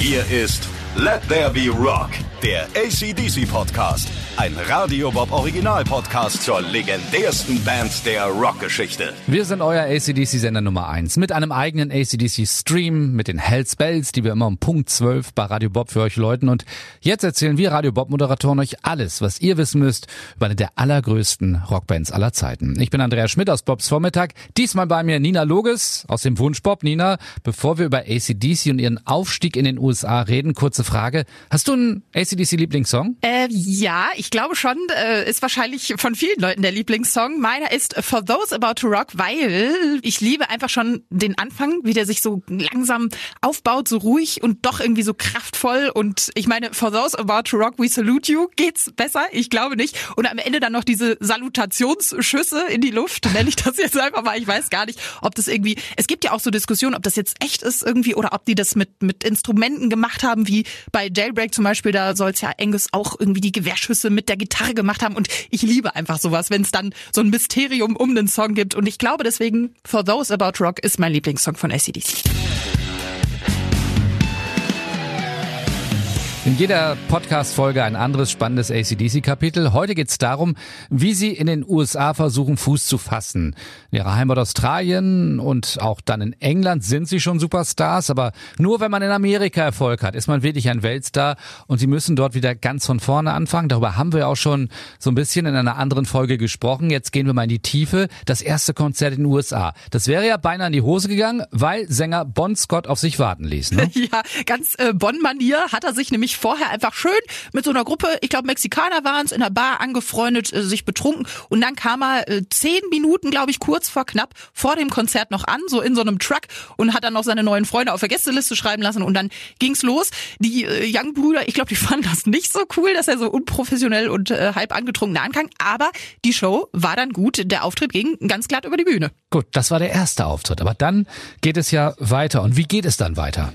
Hier ist Let There Be Rock, der ACDC Podcast. Ein Radio Bob Original Podcast zur legendärsten Band der Rockgeschichte. Wir sind euer ACDC-Sender Nummer 1 mit einem eigenen ACDC-Stream, mit den Hells Bells, die wir immer um Punkt 12 bei Radio Bob für euch läuten. Und jetzt erzählen wir Radio Bob-Moderatoren euch alles, was ihr wissen müsst über eine der allergrößten Rockbands aller Zeiten. Ich bin Andreas Schmidt aus Bobs Vormittag. Diesmal bei mir Nina Loges aus dem Wunsch Bob. Nina, bevor wir über ACDC und ihren Aufstieg in den USA reden, kurze Frage. Hast du einen ACDC-Lieblingssong? Äh, ja, ich glaube schon, äh, ist wahrscheinlich von vielen Leuten der Lieblingssong. Meiner ist For Those About to Rock, weil ich liebe einfach schon den Anfang, wie der sich so langsam aufbaut, so ruhig und doch irgendwie so kraftvoll. Und ich meine, For Those About to Rock, we salute you. Geht's besser? Ich glaube nicht. Und am Ende dann noch diese Salutationsschüsse in die Luft, nenne ich das jetzt einfach mal. Ich weiß gar nicht, ob das irgendwie, es gibt ja auch so Diskussionen, ob das jetzt echt ist irgendwie oder ob die das mit, mit Instrumenten gemacht haben, wie bei Jailbreak zum Beispiel, da soll es ja Angus auch irgendwie die Gewehrschüsse mit der Gitarre gemacht haben. Und ich liebe einfach sowas, wenn es dann so ein Mysterium um den Song gibt. Und ich glaube deswegen, For Those About Rock ist mein Lieblingssong von ACDC. In jeder Podcast-Folge ein anderes spannendes ACDC-Kapitel. Heute geht es darum, wie sie in den USA versuchen, Fuß zu fassen. In ihrer Heimat Australien und auch dann in England sind sie schon Superstars, aber nur wenn man in Amerika Erfolg hat, ist man wirklich ein Weltstar und sie müssen dort wieder ganz von vorne anfangen. Darüber haben wir auch schon so ein bisschen in einer anderen Folge gesprochen. Jetzt gehen wir mal in die Tiefe. Das erste Konzert in den USA. Das wäre ja beinahe in die Hose gegangen, weil Sänger Bon Scott auf sich warten ließ. Ne? Ja, ganz äh, Bonn-Manier hat er sich nämlich vorher einfach schön mit so einer Gruppe, ich glaube Mexikaner waren es, in der Bar angefreundet, äh, sich betrunken und dann kam er äh, zehn Minuten, glaube ich, kurz vor knapp vor dem Konzert noch an, so in so einem Truck und hat dann noch seine neuen Freunde auf der Gästeliste schreiben lassen und dann ging's los. Die äh, Young-Brüder, ich glaube, die fanden das nicht so cool, dass er so unprofessionell und äh, halb angetrunken ankam, aber die Show war dann gut, der Auftritt ging ganz glatt über die Bühne. Gut, das war der erste Auftritt, aber dann geht es ja weiter und wie geht es dann weiter?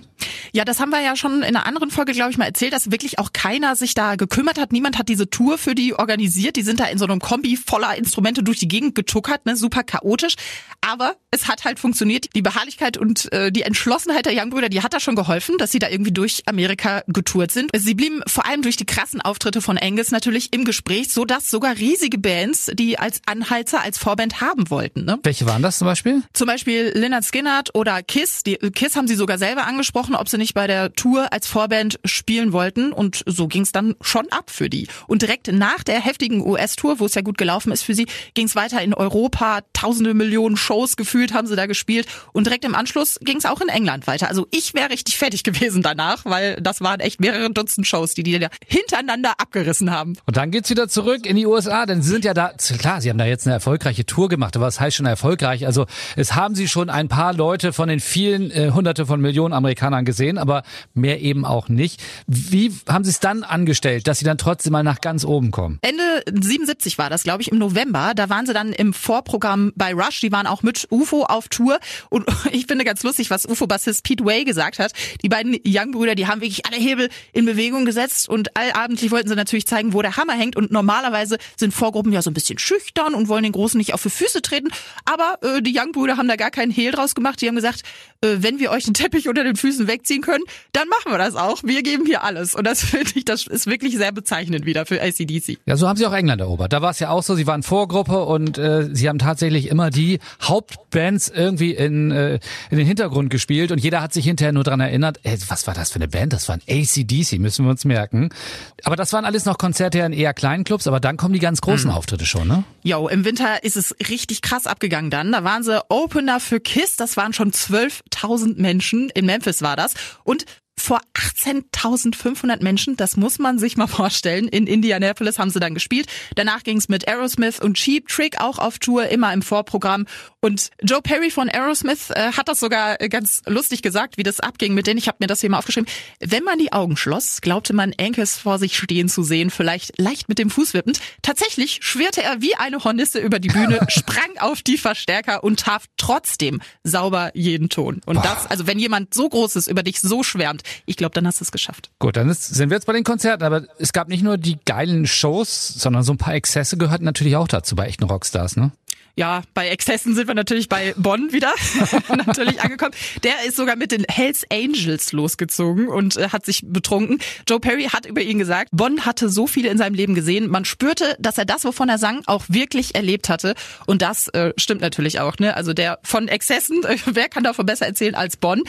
Ja, das haben wir ja schon in einer anderen Folge, glaube ich, mal erzählt, dass wirklich auch keiner sich da gekümmert hat. Niemand hat diese Tour für die organisiert. Die sind da in so einem Kombi voller Instrumente durch die Gegend getuckert, ne, super chaotisch. Aber es hat halt funktioniert. Die Beharrlichkeit und äh, die Entschlossenheit der Young-Brüder, die hat da schon geholfen, dass sie da irgendwie durch Amerika getourt sind. Sie blieben vor allem durch die krassen Auftritte von Angus natürlich im Gespräch, so dass sogar riesige Bands, die als Anheizer, als Vorband haben wollten. Ne? Welche waren das zum Beispiel? Zum Beispiel Lynyrd Skynyrd oder Kiss. Die Kiss haben sie sogar selber angesprochen, ob sie nicht bei der Tour als Vorband spielen wollten. Und so ging es dann schon ab für die. Und direkt nach der heftigen US-Tour, wo es ja gut gelaufen ist für sie, ging es weiter in Europa. Tausende Millionen Shows gefühlt haben sie da gespielt. Und direkt im Anschluss ging es auch in England weiter. Also ich wäre richtig fertig gewesen danach, weil das waren echt mehrere Dutzend Shows, die die da hintereinander abgerissen haben. Und dann geht's wieder zurück in die USA, denn sie sind ja da, klar, sie haben da jetzt eine erfolgreiche Tour gemacht, aber was heißt schon erfolgreich? Also es haben sie schon ein paar Leute von den vielen äh, hunderte von Millionen Amerikanern gesehen, aber mehr eben auch nicht. Wie haben sie es dann angestellt, dass sie dann trotzdem mal nach ganz oben kommen? Ende 77 war das, glaube ich, im November. Da waren sie dann im Vorprogramm bei Rush. Die waren auch mit UFO auf Tour. Und ich finde ganz lustig, was UFO-Bassist Pete Way gesagt hat. Die beiden Young-Brüder, die haben wirklich alle Hebel in Bewegung gesetzt und allabendlich wollten sie natürlich zeigen, wo der Hammer hängt. Und normalerweise sind Vorgruppen ja so ein bisschen schüchtern und wollen den Großen nicht auf die Füße treten. Aber äh, die Young-Brüder haben da gar keinen Hehl draus gemacht. Die haben gesagt, äh, wenn wir euch den Teppich unter den Füßen wegziehen können, dann machen wir das auch. Wir geben hier alles. Und das finde ich, das ist wirklich sehr bezeichnend wieder für ACDC. Ja, so haben sie auch England erobert. Da war es ja auch so, sie waren Vorgruppe und äh, sie haben tatsächlich immer die Hauptbands irgendwie in, äh, in den Hintergrund gespielt und jeder hat sich hinterher nur dran erinnert, ey, was war das für eine Band? Das waren ACDC, müssen wir uns merken. Aber das waren alles noch Konzerte in eher kleinen Clubs, aber dann kommen die ganz großen mhm. Auftritte schon, ne? Jo, im Winter ist es richtig krass abgegangen dann. Da waren sie Opener für KISS, das waren schon 12.000 Menschen, in Memphis war das. Und vor 18.500 Menschen, das muss man sich mal vorstellen. In Indianapolis haben sie dann gespielt. Danach ging es mit Aerosmith und Cheap Trick auch auf Tour, immer im Vorprogramm. Und Joe Perry von Aerosmith äh, hat das sogar ganz lustig gesagt, wie das abging mit denen. Ich habe mir das hier mal aufgeschrieben. Wenn man die Augen schloss, glaubte man Angus vor sich stehen zu sehen, vielleicht leicht mit dem Fuß wippend. Tatsächlich schwirrte er wie eine Hornisse über die Bühne, sprang auf die Verstärker und traf trotzdem sauber jeden Ton. Und das, also wenn jemand so groß ist, über dich so schwärmt, ich glaube, dann hast du es geschafft. Gut, dann ist, sind wir jetzt bei den Konzerten, aber es gab nicht nur die geilen Shows, sondern so ein paar Exzesse gehörten natürlich auch dazu bei echten Rockstars, ne? Ja, bei Exzessen sind wir natürlich bei Bonn wieder natürlich angekommen. Der ist sogar mit den Hells Angels losgezogen und äh, hat sich betrunken. Joe Perry hat über ihn gesagt, Bonn hatte so viele in seinem Leben gesehen. Man spürte, dass er das, wovon er sang, auch wirklich erlebt hatte. Und das äh, stimmt natürlich auch. Ne? Also der von Exzessen, äh, wer kann davon besser erzählen als Bonn?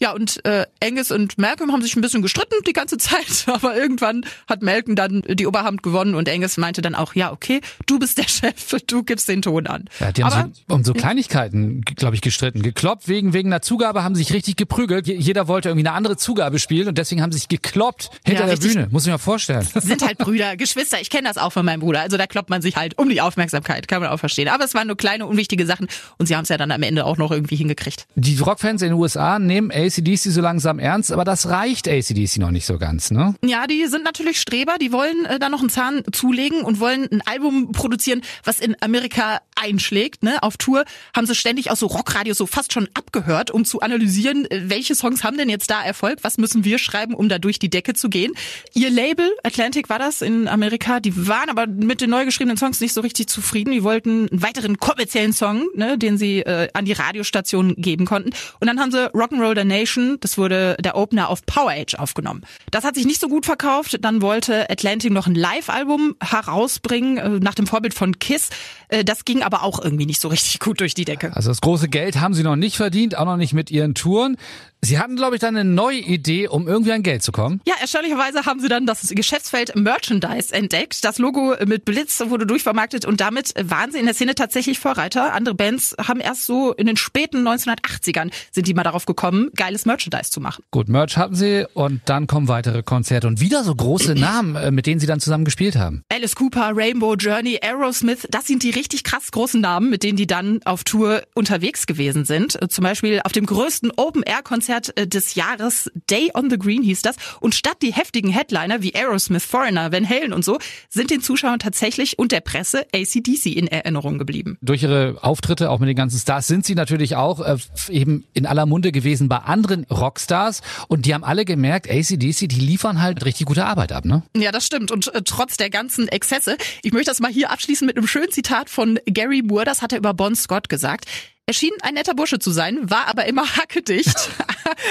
Ja, und äh, Angus und Malcolm haben sich ein bisschen gestritten die ganze Zeit, aber irgendwann hat Malcolm dann die Oberhand gewonnen und Angus meinte dann auch, ja, okay, du bist der Chef, du gibst den Ton an. Ja, die haben aber, so, um so Kleinigkeiten, glaube ich, gestritten. Gekloppt wegen, wegen einer Zugabe, haben sich richtig geprügelt. Jeder wollte irgendwie eine andere Zugabe spielen und deswegen haben sich gekloppt hinter ja, der Bühne. Muss ich mir vorstellen. Sind halt Brüder, Geschwister. Ich kenne das auch von meinem Bruder. Also da kloppt man sich halt um die Aufmerksamkeit, kann man auch verstehen. Aber es waren nur kleine, unwichtige Sachen und sie haben es ja dann am Ende auch noch irgendwie hingekriegt. Die Rockfans in den USA nehmen ACDC so langsam ernst, aber das reicht ACDC noch nicht so ganz, ne? Ja, die sind natürlich Streber, die wollen äh, da noch einen Zahn zulegen und wollen ein Album produzieren, was in Amerika einschlägt. Ne? Auf Tour haben sie ständig aus so Rockradios so fast schon abgehört, um zu analysieren, äh, welche Songs haben denn jetzt da Erfolg, was müssen wir schreiben, um da durch die Decke zu gehen. Ihr Label, Atlantic war das in Amerika, die waren aber mit den neu geschriebenen Songs nicht so richtig zufrieden. Die wollten einen weiteren kommerziellen Song, ne, den sie äh, an die Radiostationen geben konnten. Und dann haben sie Rock'n'Roll the Nation, das wurde der Opener auf Power Age aufgenommen. Das hat sich nicht so gut verkauft. Dann wollte Atlantic noch ein Live-Album herausbringen, äh, nach dem Vorbild von Kiss. Äh, das ging aber auch irgendwie nicht so richtig gut durch die Decke. Also das große Geld haben sie noch nicht verdient, auch noch nicht mit ihren Touren. Sie hatten, glaube ich, dann eine neue Idee, um irgendwie an Geld zu kommen. Ja, erstaunlicherweise haben sie dann das Geschäftsfeld Merchandise entdeckt. Das Logo mit Blitz wurde durchvermarktet und damit waren sie in der Szene tatsächlich Vorreiter. Andere Bands haben erst so in den späten 1980ern sind die mal darauf gekommen, geiles Merchandise zu machen. Gut, Merch hatten sie und dann kommen weitere Konzerte und wieder so große Namen, äh, mit denen sie dann zusammen gespielt haben. Alice Cooper, Rainbow Journey, Aerosmith, das sind die richtig krass großen Namen, mit denen die dann auf Tour unterwegs gewesen sind. Zum Beispiel auf dem größten Open-Air-Konzert Konzert äh, des Jahres. Day on the Green hieß das. Und statt die heftigen Headliner wie Aerosmith, Foreigner, Van Halen und so, sind den Zuschauern tatsächlich und der Presse ACDC in Erinnerung geblieben. Durch ihre Auftritte, auch mit den ganzen Stars, sind sie natürlich auch äh, eben in aller Munde gewesen bei anderen Rockstars. Und die haben alle gemerkt, ACDC, die liefern halt richtig gute Arbeit ab, ne? Ja, das stimmt. Und äh, trotz der ganzen Exzesse, ich möchte das mal hier abschließen mit einem schönen Zitat von Gary Moore, das hat er über Bon Scott gesagt. Er schien ein netter Bursche zu sein, war aber immer hackedicht.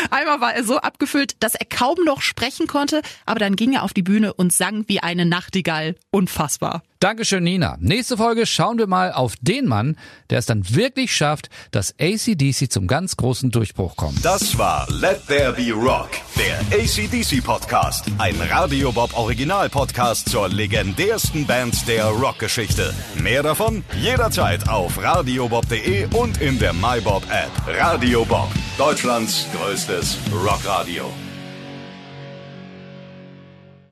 Einmal war er so abgefüllt, dass er kaum noch sprechen konnte, aber dann ging er auf die Bühne und sang wie eine Nachtigall. Unfassbar. Dankeschön, Nina. Nächste Folge schauen wir mal auf den Mann, der es dann wirklich schafft, dass ACDC zum ganz großen Durchbruch kommt. Das war Let There Be Rock, der ACDC Podcast. Ein Radio Bob Original Podcast zur legendärsten Band der Rockgeschichte. Mehr davon jederzeit auf radiobob.de und in der MyBob App. Radio Bob, Deutschlands größtes Rockradio.